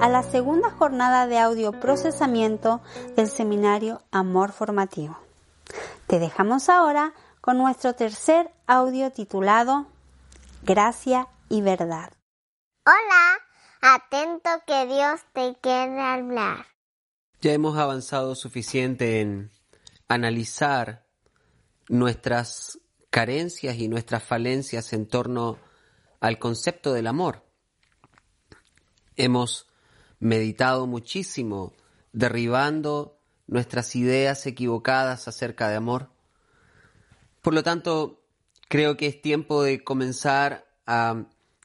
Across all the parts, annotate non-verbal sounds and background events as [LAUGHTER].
a la segunda jornada de audio procesamiento del seminario Amor Formativo. Te dejamos ahora con nuestro tercer audio titulado Gracia y Verdad. Hola, atento que Dios te quiere hablar. Ya hemos avanzado suficiente en analizar nuestras carencias y nuestras falencias en torno al concepto del amor. Hemos meditado muchísimo derribando nuestras ideas equivocadas acerca de amor. Por lo tanto, creo que es tiempo de comenzar a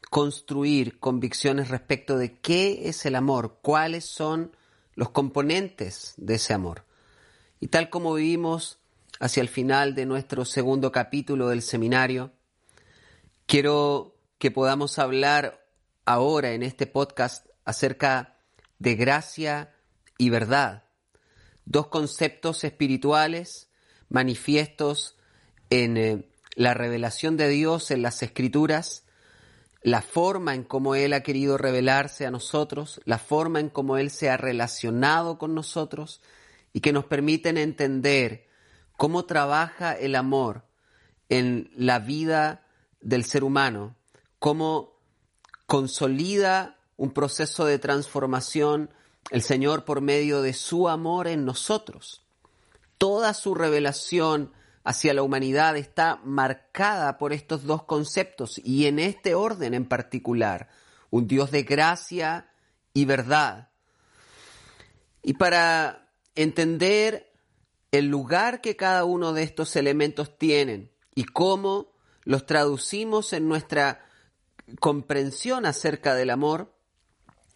construir convicciones respecto de qué es el amor, cuáles son los componentes de ese amor. Y tal como vivimos hacia el final de nuestro segundo capítulo del seminario, quiero que podamos hablar ahora en este podcast acerca de gracia y verdad, dos conceptos espirituales manifiestos en eh, la revelación de Dios en las escrituras, la forma en cómo Él ha querido revelarse a nosotros, la forma en cómo Él se ha relacionado con nosotros y que nos permiten entender cómo trabaja el amor en la vida del ser humano, cómo consolida un proceso de transformación el Señor por medio de su amor en nosotros. Toda su revelación hacia la humanidad está marcada por estos dos conceptos y en este orden en particular, un Dios de gracia y verdad. Y para entender el lugar que cada uno de estos elementos tienen y cómo los traducimos en nuestra comprensión acerca del amor,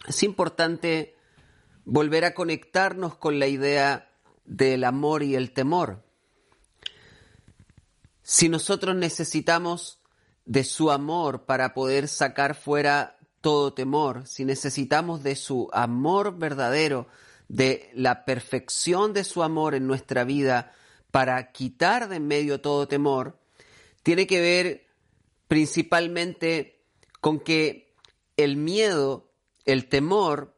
es importante volver a conectarnos con la idea del amor y el temor. Si nosotros necesitamos de su amor para poder sacar fuera todo temor, si necesitamos de su amor verdadero, de la perfección de su amor en nuestra vida para quitar de en medio todo temor, tiene que ver principalmente con que el miedo, el temor,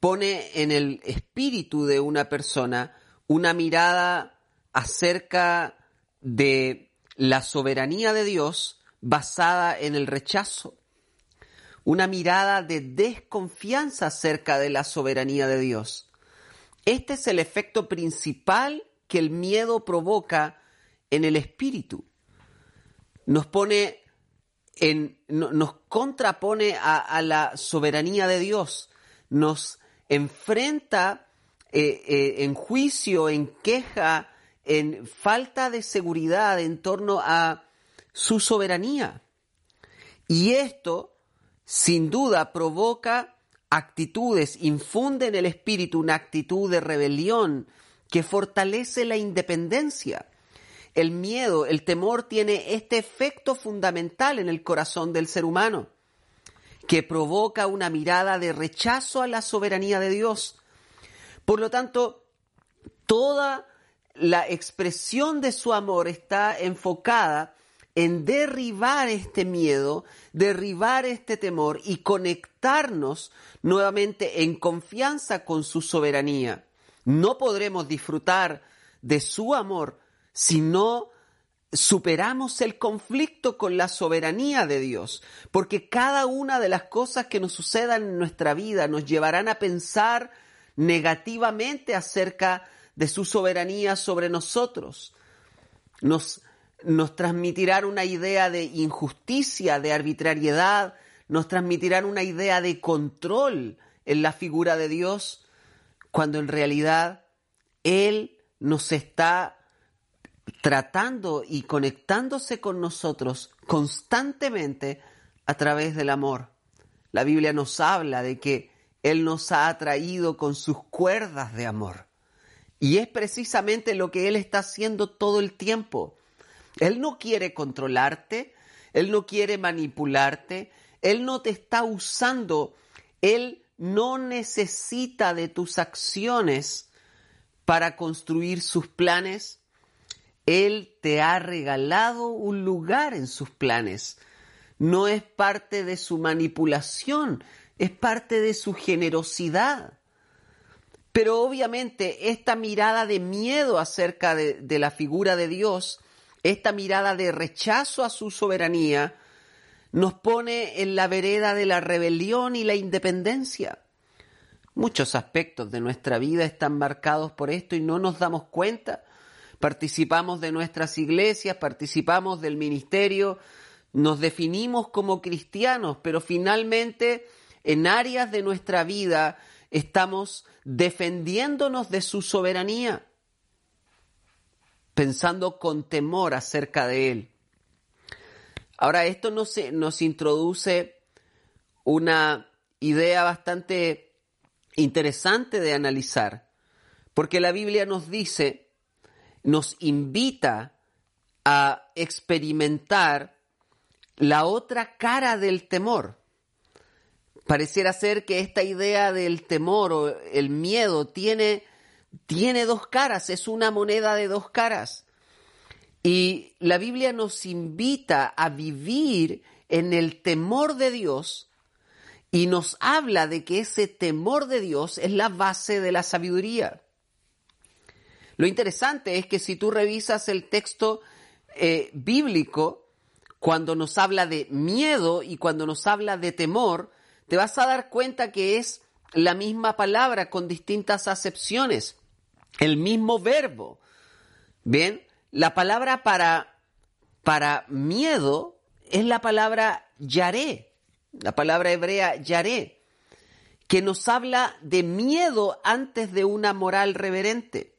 pone en el espíritu de una persona una mirada acerca de la soberanía de Dios basada en el rechazo, una mirada de desconfianza acerca de la soberanía de Dios. Este es el efecto principal que el miedo provoca en el espíritu. Nos pone nos contrapone a, la soberanía de Dios, nos enfrenta eh, eh, en juicio, en queja, en falta de seguridad en torno a su soberanía. Y esto, sin duda, provoca actitudes, infunde en el espíritu una actitud de rebelión que fortalece la independencia. El miedo, el temor tiene este efecto fundamental en el corazón del ser humano, que provoca una mirada de rechazo a la soberanía de Dios. Por lo tanto, toda la expresión de su amor está enfocada en derribar este miedo, derribar este temor y conectarnos nuevamente en confianza con su soberanía. No podremos disfrutar de su amor si no superamos el conflicto con la soberanía de Dios, porque cada una de las cosas que nos sucedan en nuestra vida nos llevarán a pensar negativamente acerca de su soberanía sobre nosotros. Nos nos transmitirán una idea de injusticia, de arbitrariedad, nos transmitirán una idea de control en la figura de Dios, cuando en realidad Él nos está tratando y conectándose con nosotros constantemente a través del amor. La Biblia nos habla de que Él nos ha atraído con sus cuerdas de amor. Y es precisamente lo que Él está haciendo todo el tiempo. Él no quiere controlarte, Él no quiere manipularte, Él no te está usando, Él no necesita de tus acciones para construir sus planes. Él te ha regalado un lugar en sus planes. No es parte de su manipulación es parte de su generosidad. Pero obviamente esta mirada de miedo acerca de, de, la figura de Dios, esta mirada de rechazo a su soberanía, nos pone en la vereda de la rebelión y la independencia. Muchos aspectos de nuestra vida están marcados por esto y no nos damos cuenta. Participamos de nuestras iglesias, participamos del ministerio, nos definimos como cristianos, pero finalmente en áreas de nuestra vida estamos defendiéndonos de su soberanía, pensando con temor acerca de él. Ahora, esto nos, nos introduce una idea bastante interesante de analizar, porque la Biblia nos dice, nos invita a experimentar la otra cara del temor. Pareciera ser que esta idea del temor o el miedo tiene, tiene dos caras, es una moneda de dos caras. Y la Biblia nos invita a vivir en el temor de Dios y nos habla de que ese temor de Dios es la base de la sabiduría. Lo interesante es que si tú revisas el texto eh, bíblico, cuando nos habla de miedo y cuando nos habla de temor, te vas a dar cuenta que es la misma palabra con distintas acepciones, el mismo verbo. Bien, la palabra para, para miedo es la palabra yaré, la palabra hebrea yaré, que nos habla de miedo antes de una moral reverente.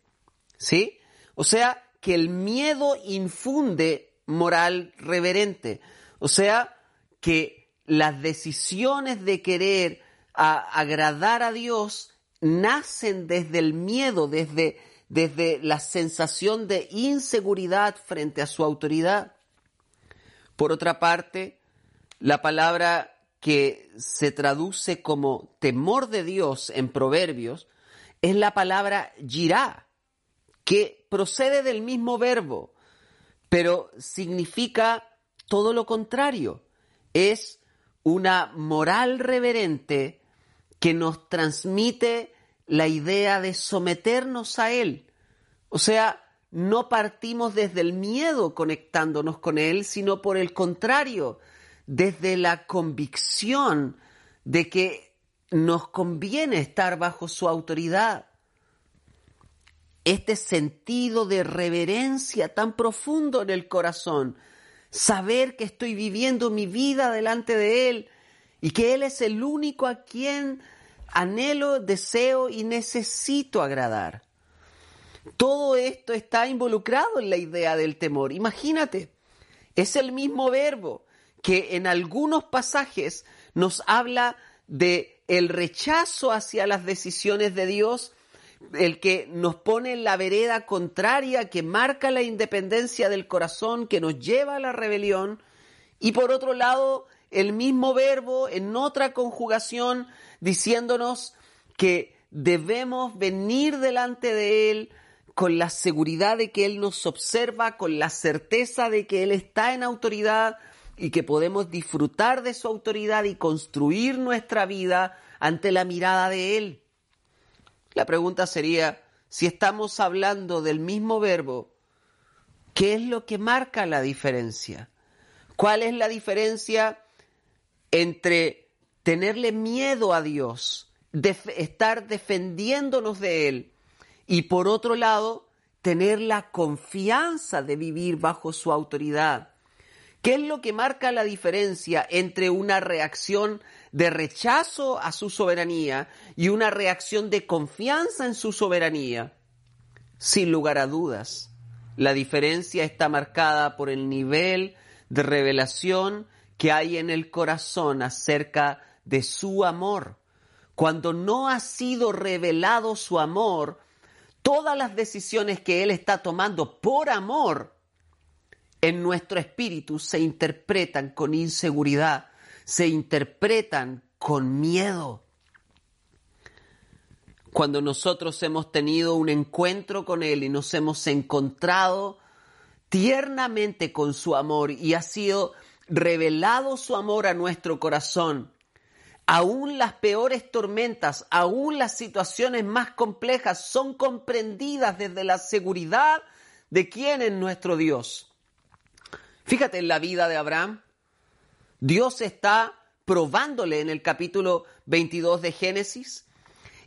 ¿Sí? O sea, que el miedo infunde moral reverente. O sea, que las decisiones de querer agradar a Dios nacen desde el miedo, desde desde la sensación de inseguridad frente a su autoridad. Por otra parte, la palabra que se traduce como temor de Dios en Proverbios es la palabra girá, que procede del mismo verbo, pero significa todo lo contrario. Es una moral reverente que nos transmite la idea de someternos a Él. O sea, no partimos desde el miedo conectándonos con Él, sino por el contrario, desde la convicción de que nos conviene estar bajo su autoridad. Este sentido de reverencia tan profundo en el corazón, saber que estoy viviendo mi vida delante de Él y que Él es el único a quien anhelo, deseo y necesito agradar. Todo esto está involucrado en la idea del temor. Imagínate, es el mismo verbo que en algunos pasajes nos habla de el rechazo hacia las decisiones de Dios, el que nos pone en la vereda contraria, que marca la independencia del corazón, que nos lleva a la rebelión, y por otro lado, el mismo verbo en otra conjugación diciéndonos que debemos venir delante de Él con la seguridad de que Él nos observa, con la certeza de que Él está en autoridad y que podemos disfrutar de su autoridad y construir nuestra vida ante la mirada de Él. La pregunta sería, si estamos hablando del mismo verbo, ¿qué es lo que marca la diferencia? ¿Cuál es la diferencia entre tenerle miedo a Dios, estar defendiéndonos de Él y por otro lado, tener la confianza de vivir bajo su autoridad. ¿Qué es lo que marca la diferencia entre una reacción de rechazo a su soberanía y una reacción de confianza en su soberanía? Sin lugar a dudas, la diferencia está marcada por el nivel de revelación que hay en el corazón acerca de su amor. Cuando no ha sido revelado su amor, todas las decisiones que Él está tomando por amor en nuestro espíritu se interpretan con inseguridad, se interpretan con miedo. Cuando nosotros hemos tenido un encuentro con Él y nos hemos encontrado tiernamente con su amor y ha sido revelado su amor a nuestro corazón, aún las peores tormentas, aún las situaciones más complejas son comprendidas desde la seguridad de quién es nuestro Dios. Fíjate en la vida de Abraham. Dios está probándole en el capítulo 22 de Génesis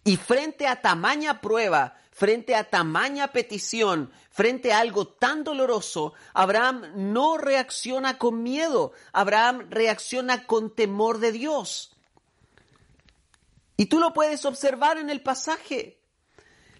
y frente a tamaña prueba, frente a tamaña petición, frente a algo tan doloroso, Abraham no reacciona con miedo, Abraham reacciona con temor de Dios. Y tú lo puedes observar en el pasaje.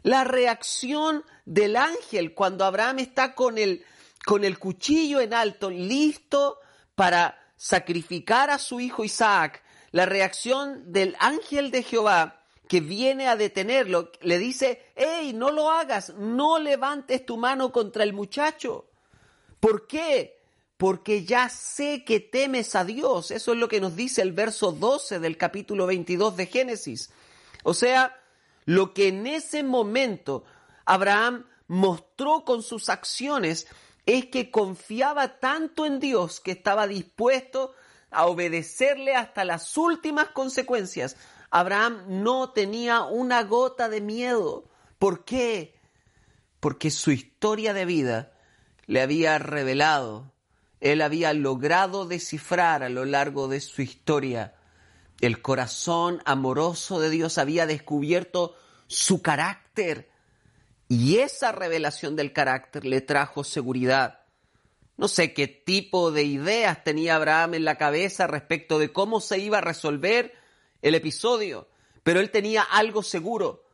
La reacción del ángel cuando Abraham está con el, con el cuchillo en alto, listo para sacrificar a su hijo Isaac, la reacción del ángel de Jehová que viene a detenerlo, le dice, hey, no lo hagas, no levantes tu mano contra el muchacho. ¿Por qué? Porque ya sé que temes a Dios. Eso es lo que nos dice el verso 12 del capítulo 22 de Génesis. O sea, lo que en ese momento Abraham mostró con sus acciones es que confiaba tanto en Dios que estaba dispuesto a obedecerle hasta las últimas consecuencias. Abraham no tenía una gota de miedo. ¿Por qué? Porque su historia de vida le había revelado, él había logrado descifrar a lo largo de su historia el corazón amoroso de Dios, había descubierto su carácter y esa revelación del carácter le trajo seguridad. No sé qué tipo de ideas tenía Abraham en la cabeza respecto de cómo se iba a resolver el episodio, pero él tenía algo seguro,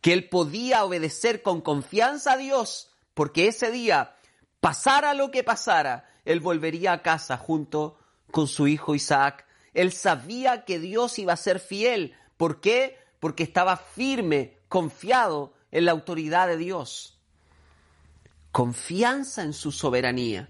que él podía obedecer con confianza a Dios, porque ese día, pasara lo que pasara, él volvería a casa junto con su hijo Isaac. Él sabía que Dios iba a ser fiel. ¿Por qué? Porque estaba firme, confiado en la autoridad de Dios. Confianza en su soberanía.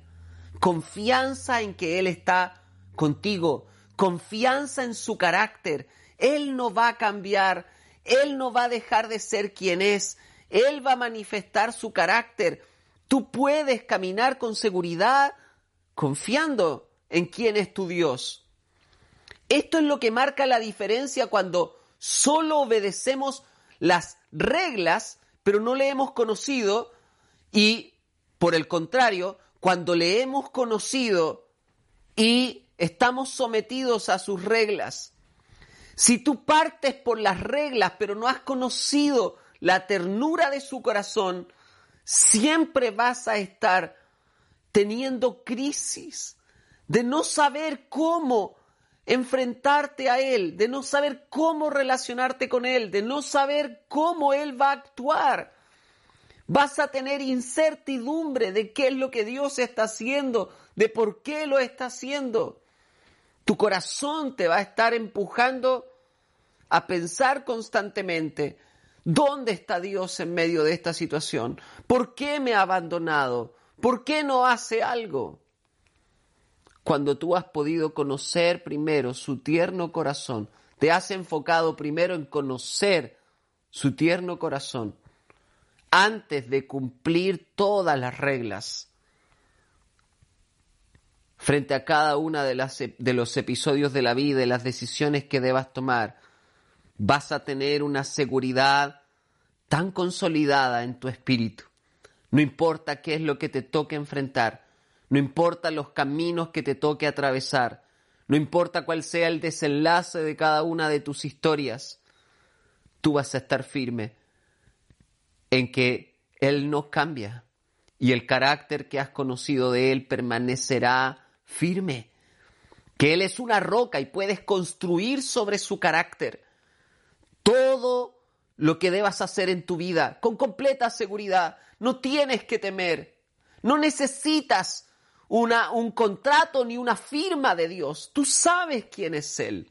Confianza en que Él está contigo. Confianza en su carácter. Él no va a cambiar. Él no va a dejar de ser quien es. Él va a manifestar su carácter. Tú puedes caminar con seguridad confiando en quién es tu Dios. Esto es lo que marca la diferencia cuando solo obedecemos las reglas, pero no le hemos conocido y, por el contrario, cuando le hemos conocido y estamos sometidos a sus reglas. Si tú partes por las reglas, pero no has conocido la ternura de su corazón, siempre vas a estar teniendo crisis de no saber cómo enfrentarte a Él, de no saber cómo relacionarte con Él, de no saber cómo Él va a actuar. Vas a tener incertidumbre de qué es lo que Dios está haciendo, de por qué lo está haciendo. Tu corazón te va a estar empujando a pensar constantemente, ¿dónde está Dios en medio de esta situación? ¿Por qué me ha abandonado? ¿Por qué no hace algo? Cuando tú has podido conocer primero su tierno corazón, te has enfocado primero en conocer su tierno corazón antes de cumplir todas las reglas. Frente a cada una de, de los episodios de la vida y las decisiones que debas tomar, vas a tener una seguridad tan consolidada en tu espíritu no importa qué es lo que te toque enfrentar, no importa los caminos que te toque atravesar, no importa cuál sea el desenlace de cada una de tus historias, tú vas a estar firme en que Él no cambia y el carácter que has conocido de Él permanecerá firme, que Él es una roca y puedes construir sobre su carácter todo lo que debas hacer en tu vida con completa seguridad, no tienes que temer. No necesitas una, un contrato ni una firma de Dios. Tú sabes quién es Él.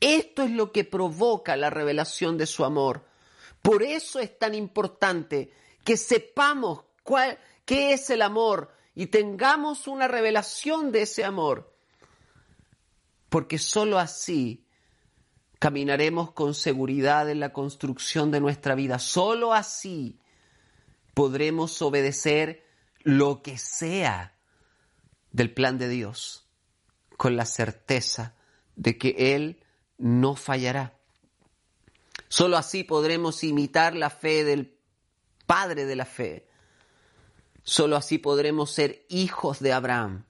Esto es lo que provoca la revelación de su amor. Por eso es tan importante que sepamos cuál, qué es el amor y tengamos una revelación de ese amor. Porque sólo así caminaremos con seguridad en la construcción de nuestra vida. Sólo así podremos obedecer lo que sea del plan de Dios con la certeza de que Él no fallará. Solo así podremos imitar la fe del Padre de la fe. Solo así podremos ser hijos de Abraham.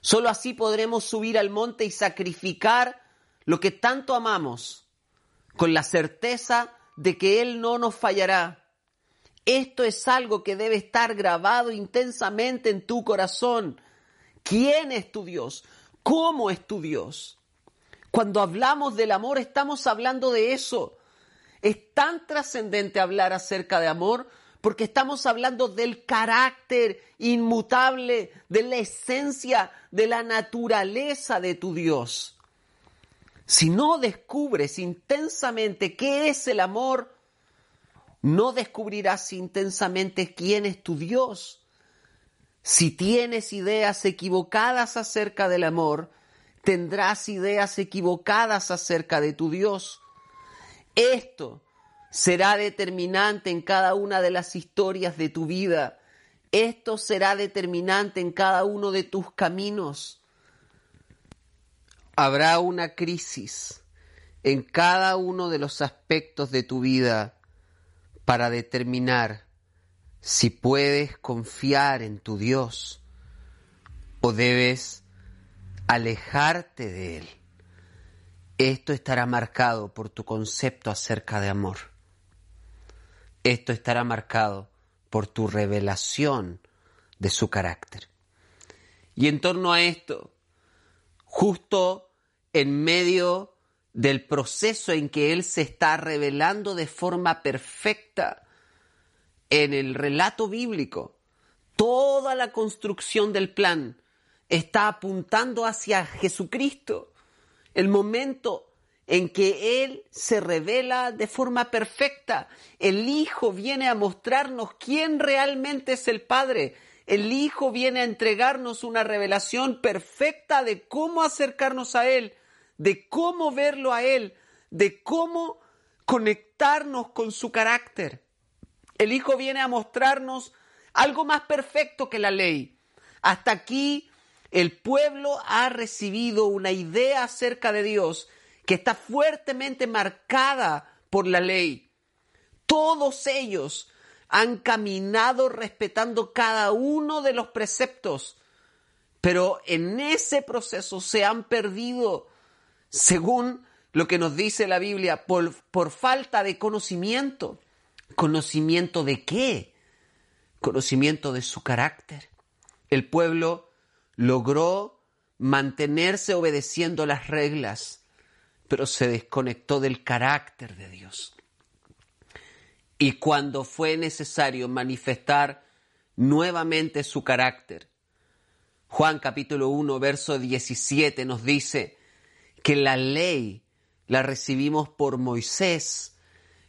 Solo así podremos subir al monte y sacrificar lo que tanto amamos, con la certeza de que Él no nos fallará. Esto es algo que debe estar grabado intensamente en tu corazón. ¿Quién es tu Dios? ¿Cómo es tu Dios? Cuando hablamos del amor estamos hablando de eso. Es tan trascendente hablar acerca de amor porque estamos hablando del carácter inmutable, de la esencia, de la naturaleza de tu Dios. Si no descubres intensamente qué es el amor, no descubrirás intensamente quién es tu Dios. Si tienes ideas equivocadas acerca del amor, tendrás ideas equivocadas acerca de tu Dios. Esto será determinante en cada una de las historias de tu vida. Esto será determinante en cada uno de tus caminos. Habrá una crisis en cada uno de los aspectos de tu vida para determinar si puedes confiar en tu Dios o debes alejarte de Él. Esto estará marcado por tu concepto acerca de amor. Esto estará marcado por tu revelación de su carácter. Y en torno a esto, justo en medio del proceso en que Él se está revelando de forma perfecta en el relato bíblico, toda la construcción del plan está apuntando hacia Jesucristo, el momento en que Él se revela de forma perfecta. El Hijo viene a mostrarnos quién realmente es el Padre. El Hijo viene a entregarnos una revelación perfecta de cómo acercarnos a Él, de cómo verlo a Él, de cómo conectarnos con su carácter. El Hijo viene a mostrarnos algo más perfecto que la ley. Hasta aquí el pueblo ha recibido una idea acerca de Dios que está fuertemente marcada por la ley. Todos ellos han caminado respetando cada uno de los preceptos, pero en ese proceso se han perdido, según lo que nos dice la Biblia, por, falta de conocimiento. ¿Conocimiento de qué? Conocimiento de su carácter. El pueblo logró mantenerse obedeciendo las reglas, pero se desconectó del carácter de Dios. Y cuando fue necesario manifestar nuevamente su carácter, Juan capítulo 1, verso 17 nos dice que la ley la recibimos por Moisés,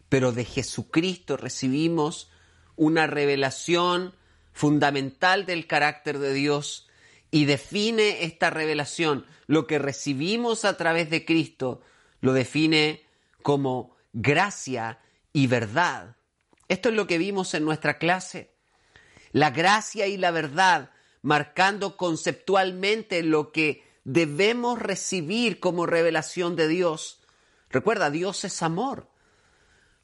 pero de Jesucristo recibimos una revelación fundamental del carácter de Dios y define esta revelación. Lo que recibimos a través de Cristo lo define como gracia y verdad. Esto es lo que vimos en nuestra clase. La gracia y la verdad marcando conceptualmente lo que debemos recibir como revelación de Dios. Recuerda, Dios es amor.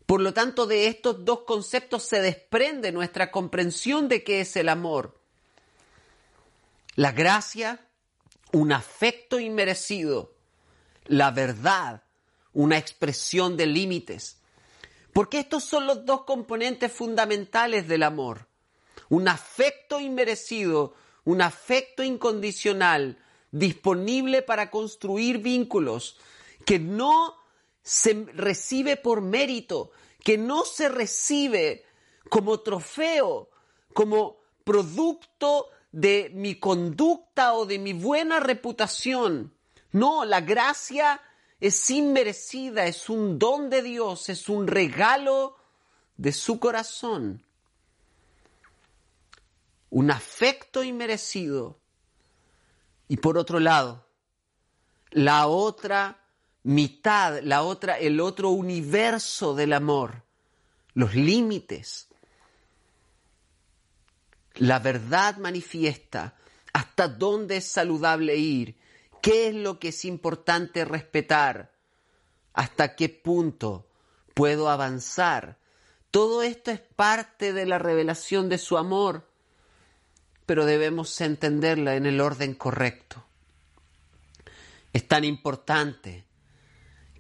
Por lo tanto, de estos dos conceptos se desprende nuestra comprensión de qué es el amor. La gracia, un afecto inmerecido. La verdad, una expresión de límites. Porque estos son los dos componentes fundamentales del amor. Un afecto inmerecido, un afecto incondicional, disponible para construir vínculos, que no se recibe por mérito, que no se recibe como trofeo, como producto de mi conducta o de mi buena reputación. No, la gracia es inmerecida, es un don de Dios, es un regalo de su corazón. Un afecto inmerecido. Y por otro lado, la otra mitad, la otra, el otro universo del amor, los límites. La verdad manifiesta hasta dónde es saludable ir, qué es lo que es importante respetar, hasta qué punto puedo avanzar. Todo esto es parte de la revelación de su amor, pero debemos entenderla en el orden correcto. Es tan importante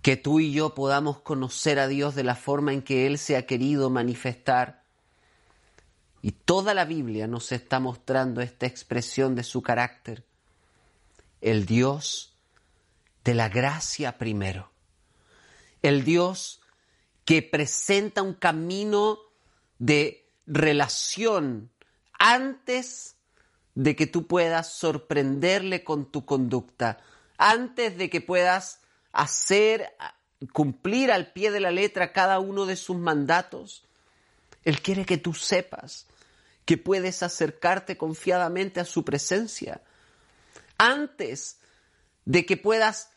que tú y yo podamos conocer a Dios de la forma en que Él se ha querido manifestar. Y toda la Biblia nos está mostrando esta expresión de su carácter. El Dios de la gracia primero. El Dios que presenta un camino de relación antes de que tú puedas sorprenderle con tu conducta, antes de que puedas hacer cumplir al pie de la letra cada uno de sus mandatos. Él quiere que tú sepas que puedes acercarte confiadamente a su presencia antes de que puedas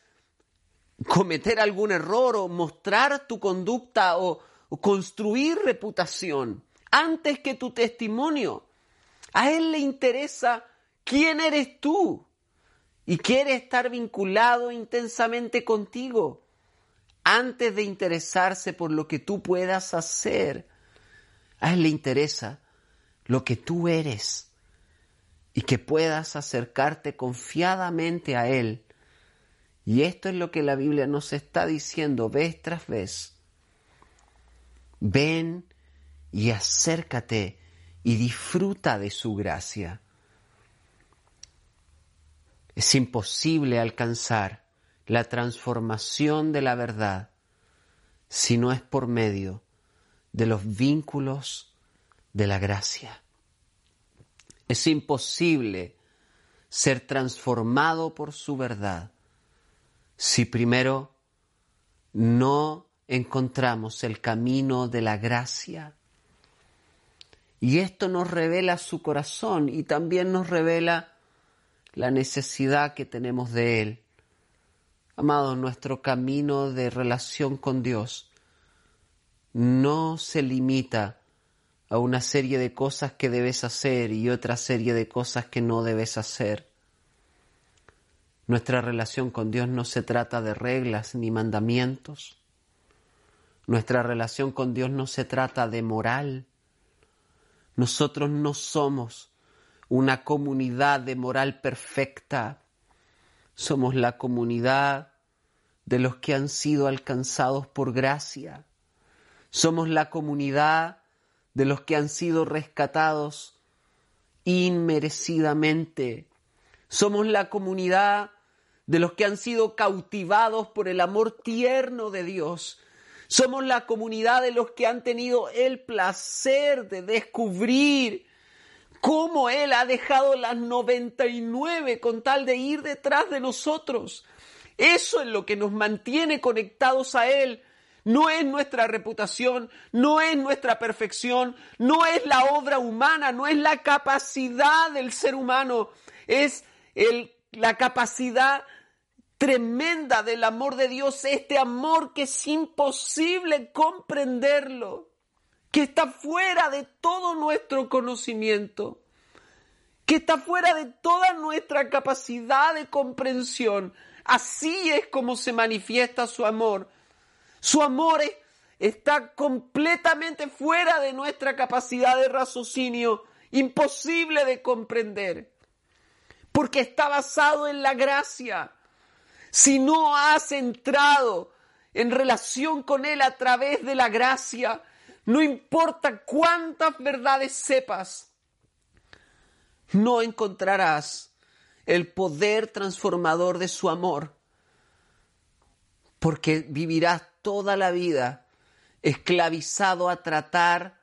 cometer algún error o mostrar tu conducta o, construir reputación antes que tu testimonio. A Él le interesa quién eres tú y quiere estar vinculado intensamente contigo antes de interesarse por lo que tú puedas hacer. A Él le interesa lo que tú eres y que puedas acercarte confiadamente a Él y esto es lo que la Biblia nos está diciendo vez tras vez. Ven y acércate y disfruta de su gracia. Es imposible alcanzar la transformación de la verdad si no es por medio de los vínculos de la gracia. Es imposible ser transformado por su verdad si primero no encontramos el camino de la gracia. Y esto nos revela su corazón y también nos revela la necesidad que tenemos de Él. Amados, nuestro camino de relación con Dios no se limita a una serie de cosas que debes hacer y otra serie de cosas que no debes hacer. Nuestra relación con Dios no se trata de reglas ni mandamientos. Nuestra relación con Dios no se trata de moral. Nosotros no somos una comunidad de moral perfecta. Somos la comunidad de los que han sido alcanzados por gracia. Somos la comunidad de los que han sido rescatados inmerecidamente. Somos la comunidad de los que han sido cautivados por el amor tierno de Dios. Somos la comunidad de los que han tenido el placer de descubrir cómo Él ha dejado las 99 con tal de ir detrás de nosotros. Eso es lo que nos mantiene conectados a Él. No es nuestra reputación, no es nuestra perfección, no es la obra humana, no es la capacidad del ser humano, es el, la capacidad tremenda del amor de Dios, este amor que es imposible comprenderlo, que está fuera de todo nuestro conocimiento, que está fuera de toda nuestra capacidad de comprensión. Así es como se manifiesta su amor. Su amor está completamente fuera de nuestra capacidad de raciocinio, imposible de comprender, porque está basado en la gracia si no has entrado en relación con Él a través de la gracia, no importa cuántas verdades sepas, no encontrarás el poder transformador de su amor, porque vivirás toda la vida esclavizado a tratar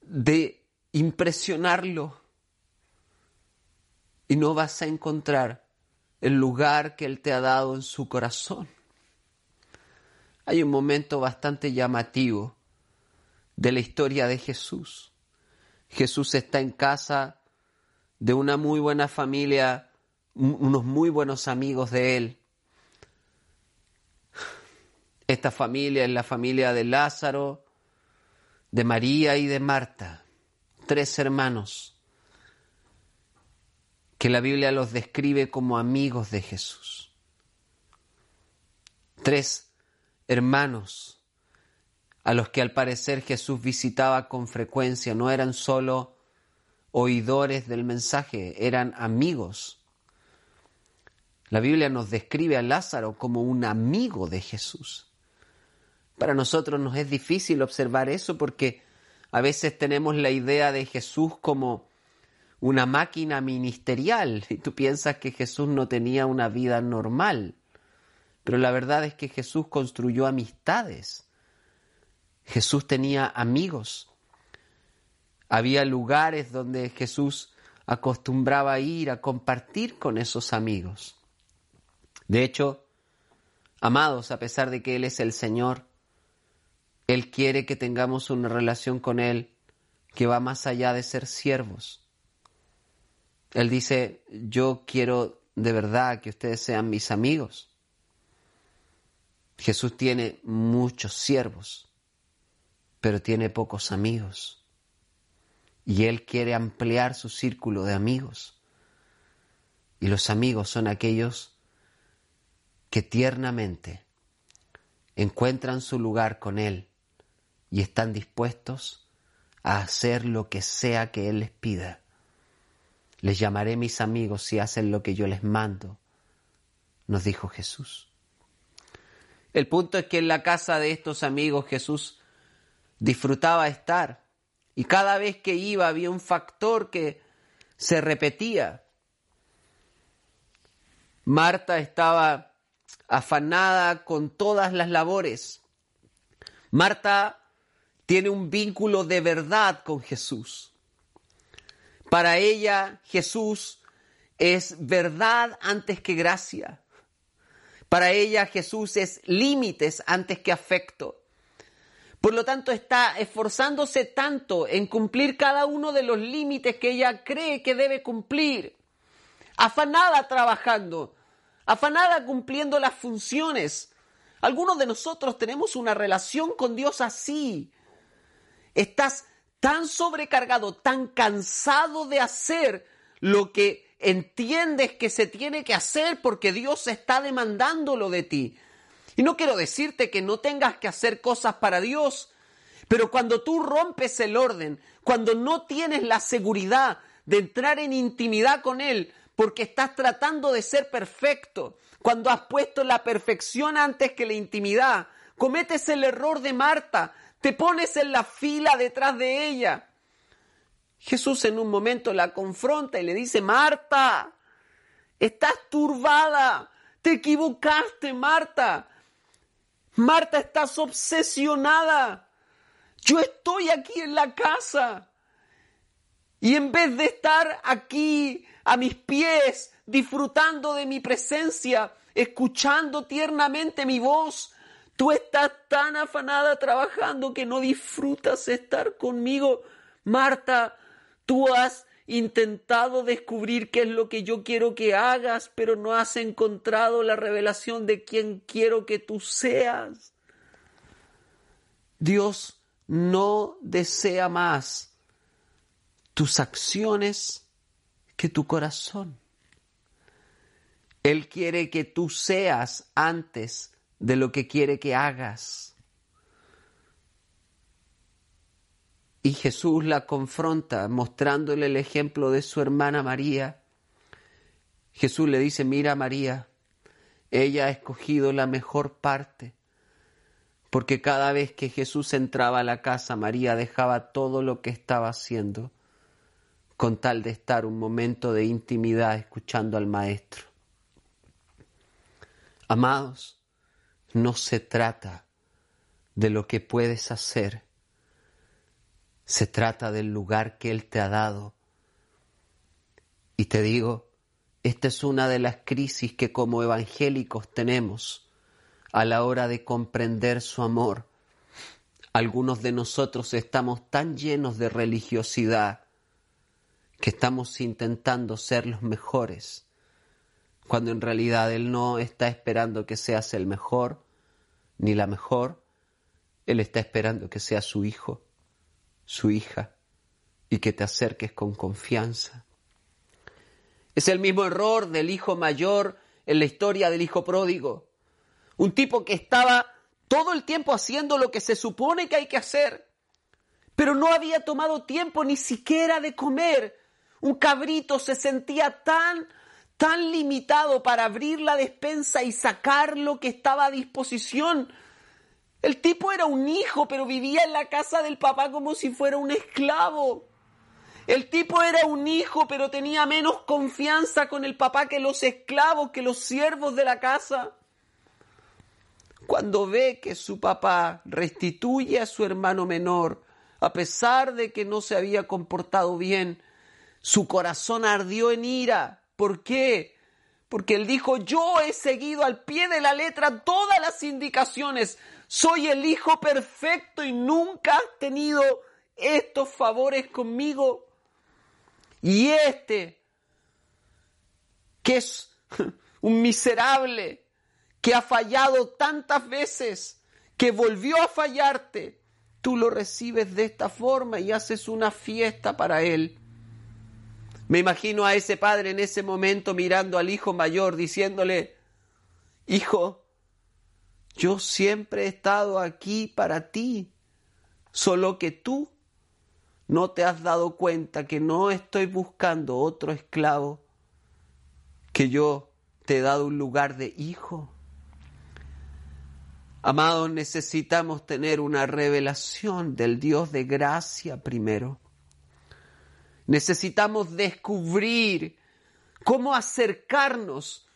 de impresionarlo y no vas a encontrar el lugar que Él te ha dado en su corazón. Hay un momento bastante llamativo de la historia de Jesús. Jesús está en casa de una muy buena familia, unos muy buenos amigos de Él. Esta familia es la familia de Lázaro, de María y de Marta, tres hermanos que la Biblia los describe como amigos de Jesús. Tres hermanos a los que al parecer Jesús visitaba con frecuencia no eran solo oidores del mensaje, eran amigos. La Biblia nos describe a Lázaro como un amigo de Jesús. Para nosotros nos es difícil observar eso porque a veces tenemos la idea de Jesús como una máquina ministerial [LAUGHS] y tú piensas que Jesús no tenía una vida normal. Pero la verdad es que Jesús construyó amistades. Jesús tenía amigos. Había lugares donde Jesús acostumbraba a ir a compartir con esos amigos. De hecho, amados, a pesar de que Él es el Señor, Él quiere que tengamos una relación con Él que va más allá de ser siervos. Él dice, yo quiero de verdad que ustedes sean mis amigos. Jesús tiene muchos siervos, pero tiene pocos amigos. Y Él quiere ampliar su círculo de amigos. Y los amigos son aquellos que tiernamente encuentran su lugar con Él y están dispuestos a hacer lo que sea que Él les pida. Les llamaré mis amigos si hacen lo que yo les mando, nos dijo Jesús. El punto es que en la casa de estos amigos Jesús disfrutaba estar y cada vez que iba había un factor que se repetía. Marta estaba afanada con todas las labores. Marta tiene un vínculo de verdad con Jesús. Para ella Jesús es verdad antes que gracia. Para ella Jesús es límites antes que afecto. Por lo tanto, está esforzándose tanto en cumplir cada uno de los límites que ella cree que debe cumplir. Afanada trabajando, afanada cumpliendo las funciones. Algunos de nosotros tenemos una relación con Dios así. Estás tan sobrecargado, tan cansado de hacer lo que entiendes que se tiene que hacer porque Dios está demandándolo de ti. Y no quiero decirte que no tengas que hacer cosas para Dios, pero cuando tú rompes el orden, cuando no tienes la seguridad de entrar en intimidad con Él, porque estás tratando de ser perfecto, cuando has puesto la perfección antes que la intimidad, cometes el error de Marta, te pones en la fila detrás de ella. Jesús en un momento la confronta y le dice, Marta, estás turbada, te equivocaste, Marta. Marta, estás obsesionada. Yo estoy aquí en la casa. Y en vez de estar aquí a mis pies, disfrutando de mi presencia, escuchando tiernamente mi voz, tú estás tan afanada trabajando que no disfrutas estar conmigo. Marta, Tú has intentado descubrir qué es lo que yo quiero que hagas, pero no has encontrado la revelación de quién quiero que tú seas. Dios no desea más tus acciones que tu corazón. Él quiere que tú seas antes de lo que quiere que hagas. Y Jesús la confronta mostrándole el ejemplo de su hermana María. Jesús le dice, mira María, ella ha escogido la mejor parte, porque cada vez que Jesús entraba a la casa, María dejaba todo lo que estaba haciendo con tal de estar un momento de intimidad escuchando al Maestro. Amados, no se trata de lo que puedes hacer, se trata del lugar que Él te ha dado. Y te digo, esta es una de las crisis que como evangélicos tenemos a la hora de comprender su amor. Algunos de nosotros estamos tan llenos de religiosidad que estamos intentando ser los mejores, cuando en realidad Él no está esperando que seas el mejor ni la mejor, Él está esperando que seas su hijo su hija y que te acerques con confianza. Es el mismo error del hijo mayor en la historia del hijo pródigo. Un tipo que estaba todo el tiempo haciendo lo que se supone que hay que hacer, pero no había tomado tiempo ni siquiera de comer. Un cabrito se sentía tan, tan limitado para abrir la despensa y sacar lo que estaba a disposición. El tipo era un hijo, pero vivía en la casa del papá como si fuera un esclavo. El tipo era un hijo, pero tenía menos confianza con el papá que los esclavos, que los siervos de la casa. Cuando ve que su papá restituye a su hermano menor, a pesar de que no se había comportado bien, su corazón ardió en ira. ¿Por qué? Porque él dijo, yo he seguido al pie de la letra todas las indicaciones, soy el hijo perfecto y nunca has tenido estos favores conmigo. Y este, que es [LAUGHS] un miserable, que ha fallado tantas veces, que volvió a fallarte, tú lo recibes de esta forma y haces una fiesta para él. Me imagino a ese padre en ese momento mirando al hijo mayor diciéndole, hijo, yo siempre he estado aquí para ti, solo que tú no te has dado cuenta que no estoy buscando otro esclavo, que yo te he dado un lugar de hijo. Amados, necesitamos tener una revelación del Dios de gracia primero. Necesitamos descubrir cómo acercarnos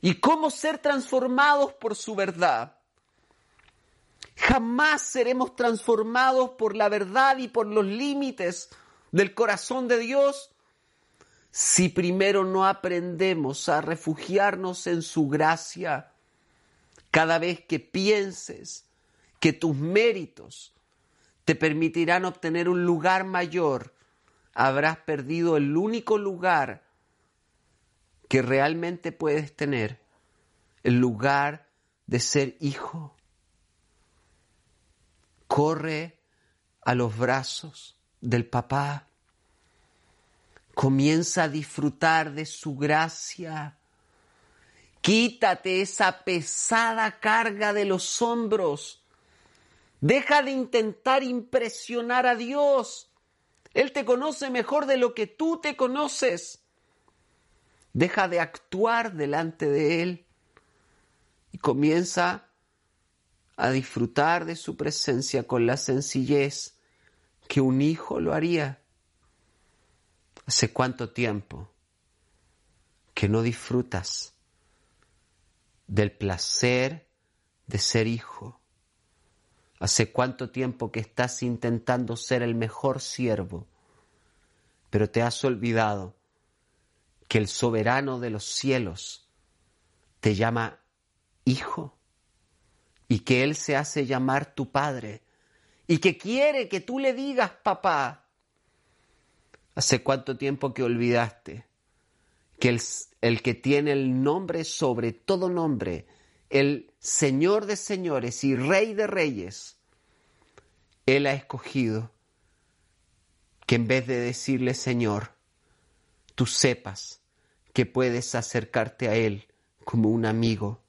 y cómo ser transformados por su verdad. Jamás seremos transformados por la verdad y por los límites del corazón de Dios si primero no aprendemos a refugiarnos en su gracia. Cada vez que pienses que tus méritos te permitirán obtener un lugar mayor, habrás perdido el único lugar que realmente puedes tener, el lugar de ser hijo corre a los brazos del papá, comienza a disfrutar de su gracia. Quítate esa pesada carga de los hombros. Deja de intentar impresionar a Dios. Él te conoce mejor de lo que tú te conoces. Deja de actuar delante de Él y comienza a disfrutar de su presencia con la sencillez que un hijo lo haría. ¿Hace cuánto tiempo que no disfrutas del placer de ser hijo? ¿Hace cuánto tiempo que estás intentando ser el mejor siervo, pero te has olvidado que el soberano de los cielos te llama hijo? y que Él se hace llamar tu Padre y que quiere que tú le digas papá. ¿Hace cuánto tiempo que olvidaste que el, el que tiene el nombre sobre todo nombre, el Señor de señores y Rey de reyes, Él ha escogido que en vez de decirle Señor, tú sepas que puedes acercarte a Él como un amigo.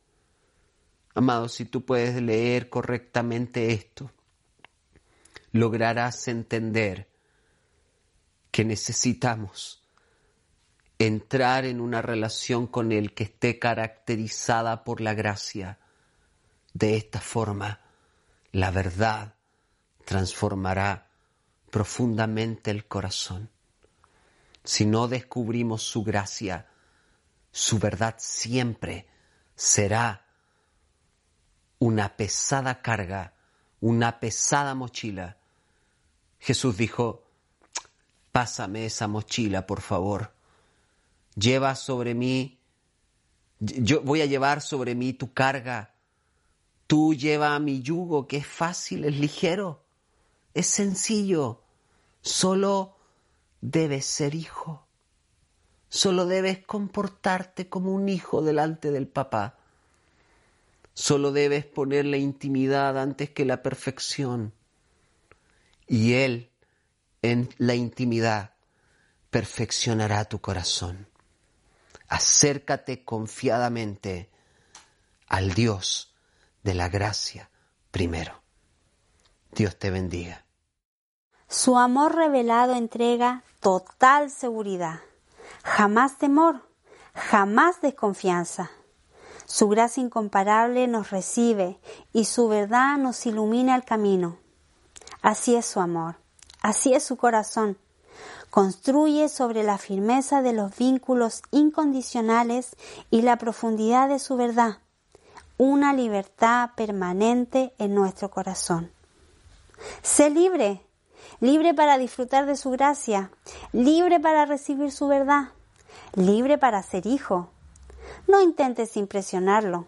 Amado, si tú puedes leer correctamente esto, lograrás entender que necesitamos entrar en una relación con Él que esté caracterizada por la gracia. De esta forma, la verdad transformará profundamente el corazón. Si no descubrimos su gracia, su verdad siempre será una pesada carga, una pesada mochila. Jesús dijo, pásame esa mochila, por favor. Lleva sobre mí, yo voy a llevar sobre mí tu carga. Tú lleva mi yugo, que es fácil, es ligero, es sencillo. Solo debes ser hijo. Solo debes comportarte como un hijo delante del papá. Solo debes poner la intimidad antes que la perfección. Y Él, en la intimidad, perfeccionará tu corazón. Acércate confiadamente al Dios de la gracia primero. Dios te bendiga. Su amor revelado entrega total seguridad, jamás temor, jamás desconfianza. Su gracia incomparable nos recibe y su verdad nos ilumina el camino. Así es su amor, así es su corazón. Construye sobre la firmeza de los vínculos incondicionales y la profundidad de su verdad una libertad permanente en nuestro corazón. Sé libre, libre para disfrutar de su gracia, libre para recibir su verdad, libre para ser hijo. No intentes impresionarlo,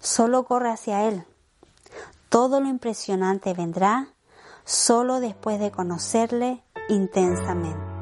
solo corre hacia él. Todo lo impresionante vendrá solo después de conocerle intensamente.